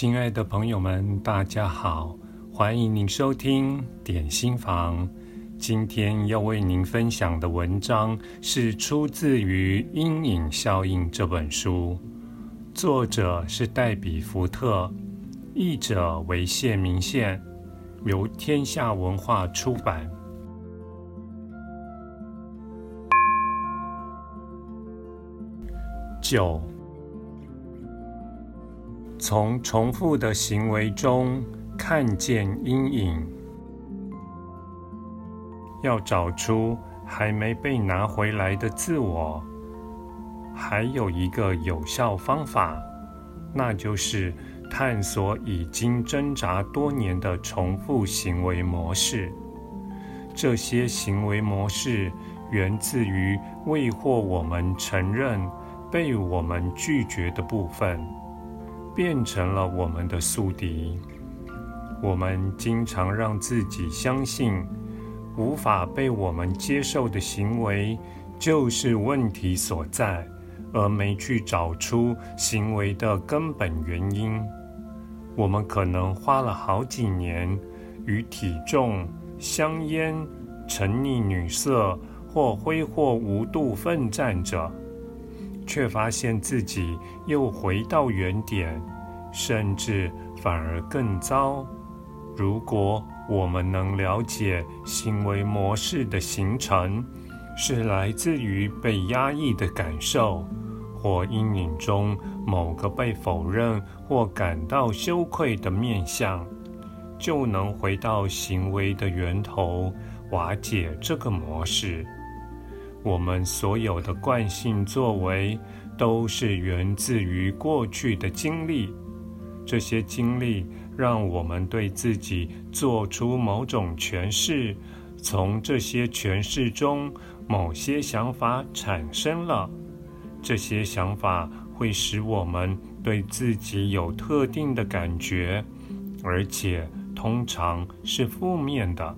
亲爱的朋友们，大家好，欢迎您收听点心房。今天要为您分享的文章是出自于《阴影效应》这本书，作者是黛比·福特，译者为谢明宪，由天下文化出版。九。从重复的行为中看见阴影，要找出还没被拿回来的自我，还有一个有效方法，那就是探索已经挣扎多年的重复行为模式。这些行为模式源自于未获我们承认、被我们拒绝的部分。变成了我们的宿敌。我们经常让自己相信，无法被我们接受的行为就是问题所在，而没去找出行为的根本原因。我们可能花了好几年与体重、香烟、沉溺女色或挥霍无度奋战着。却发现自己又回到原点，甚至反而更糟。如果我们能了解行为模式的形成是来自于被压抑的感受，或阴影中某个被否认或感到羞愧的面向，就能回到行为的源头，瓦解这个模式。我们所有的惯性作为，都是源自于过去的经历。这些经历让我们对自己做出某种诠释，从这些诠释中，某些想法产生了。这些想法会使我们对自己有特定的感觉，而且通常是负面的。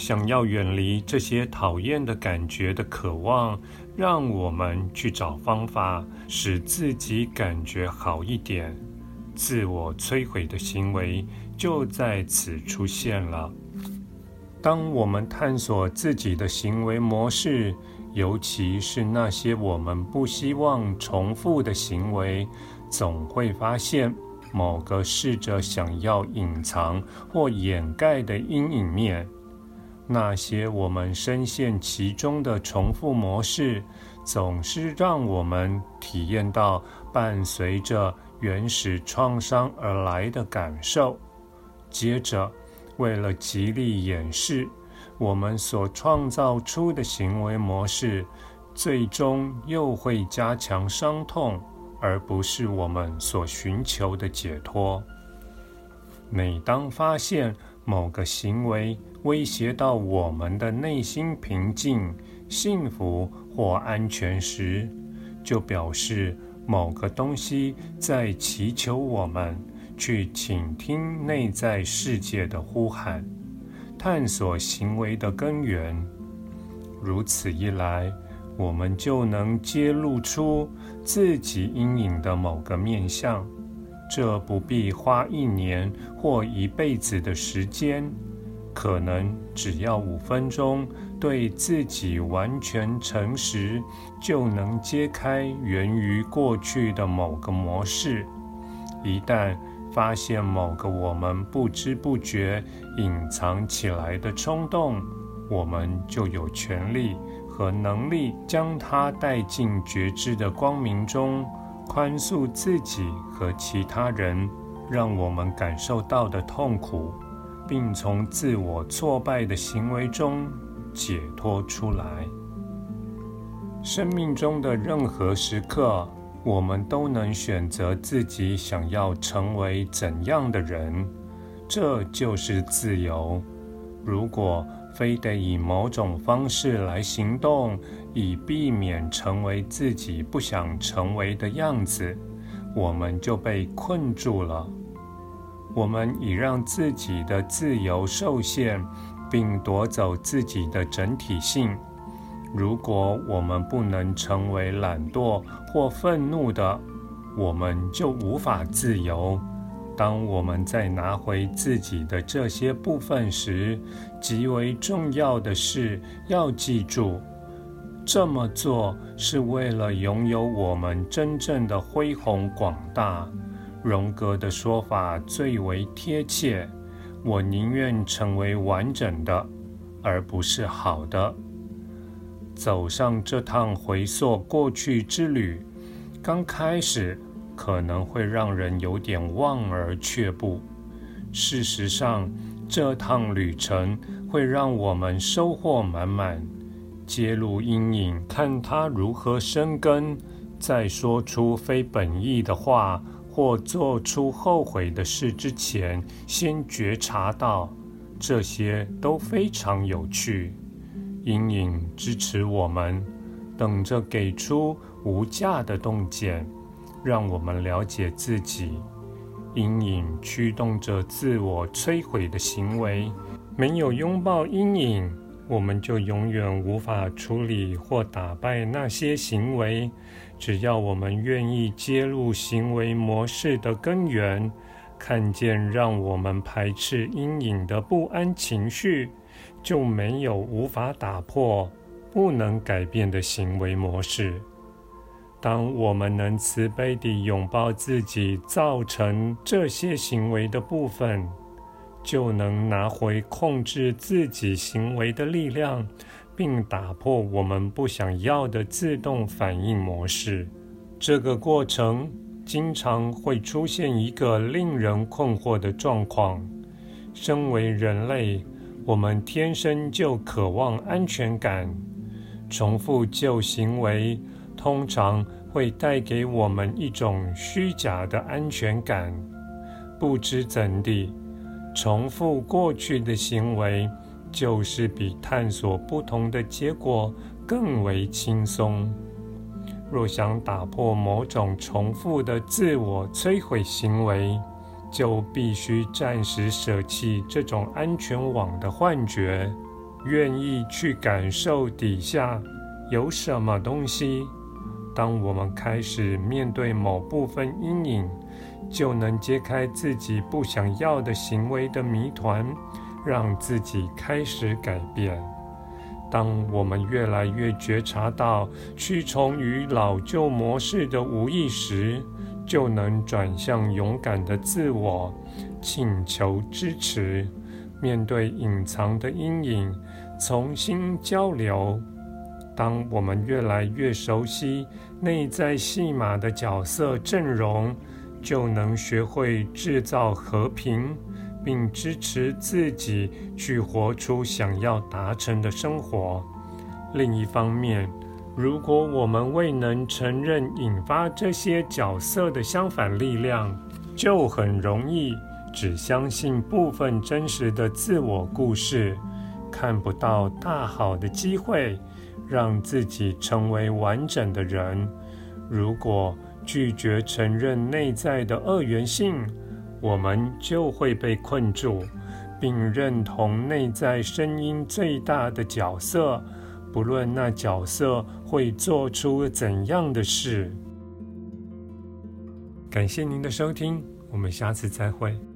想要远离这些讨厌的感觉的渴望，让我们去找方法使自己感觉好一点。自我摧毁的行为就在此出现了。当我们探索自己的行为模式，尤其是那些我们不希望重复的行为，总会发现某个试着想要隐藏或掩盖的阴影面。那些我们深陷其中的重复模式，总是让我们体验到伴随着原始创伤而来的感受。接着，为了极力掩饰我们所创造出的行为模式，最终又会加强伤痛，而不是我们所寻求的解脱。每当发现某个行为，威胁到我们的内心平静、幸福或安全时，就表示某个东西在祈求我们去倾听内在世界的呼喊，探索行为的根源。如此一来，我们就能揭露出自己阴影的某个面相。这不必花一年或一辈子的时间。可能只要五分钟，对自己完全诚实，就能揭开源于过去的某个模式。一旦发现某个我们不知不觉隐藏起来的冲动，我们就有权利和能力将它带进觉知的光明中，宽恕自己和其他人，让我们感受到的痛苦。并从自我挫败的行为中解脱出来。生命中的任何时刻，我们都能选择自己想要成为怎样的人，这就是自由。如果非得以某种方式来行动，以避免成为自己不想成为的样子，我们就被困住了。我们已让自己的自由受限，并夺走自己的整体性。如果我们不能成为懒惰或愤怒的，我们就无法自由。当我们在拿回自己的这些部分时，极为重要的是要记住，这么做是为了拥有我们真正的恢宏广大。荣格的说法最为贴切：我宁愿成为完整的，而不是好的。走上这趟回溯过去之旅，刚开始。可能会让人有点望而却步。事实上，这趟旅程会让我们收获满满。揭露阴影，看它如何生根，在说出非本意的话或做出后悔的事之前，先觉察到，这些都非常有趣。阴影支持我们，等着给出无价的洞见。让我们了解自己，阴影驱动着自我摧毁的行为。没有拥抱阴影，我们就永远无法处理或打败那些行为。只要我们愿意揭露行为模式的根源，看见让我们排斥阴影的不安情绪，就没有无法打破、不能改变的行为模式。当我们能慈悲地拥抱自己造成这些行为的部分，就能拿回控制自己行为的力量，并打破我们不想要的自动反应模式。这个过程经常会出现一个令人困惑的状况：身为人类，我们天生就渴望安全感，重复旧行为。通常会带给我们一种虚假的安全感。不知怎地，重复过去的行为，就是比探索不同的结果更为轻松。若想打破某种重复的自我摧毁行为，就必须暂时舍弃这种安全网的幻觉，愿意去感受底下有什么东西。当我们开始面对某部分阴影，就能揭开自己不想要的行为的谜团，让自己开始改变。当我们越来越觉察到屈从于老旧模式的无意时，就能转向勇敢的自我，请求支持，面对隐藏的阴影，重新交流。当我们越来越熟悉内在戏码的角色阵容，就能学会制造和平，并支持自己去活出想要达成的生活。另一方面，如果我们未能承认引发这些角色的相反力量，就很容易只相信部分真实的自我故事，看不到大好的机会。让自己成为完整的人。如果拒绝承认内在的二元性，我们就会被困住，并认同内在声音最大的角色，不论那角色会做出怎样的事。感谢您的收听，我们下次再会。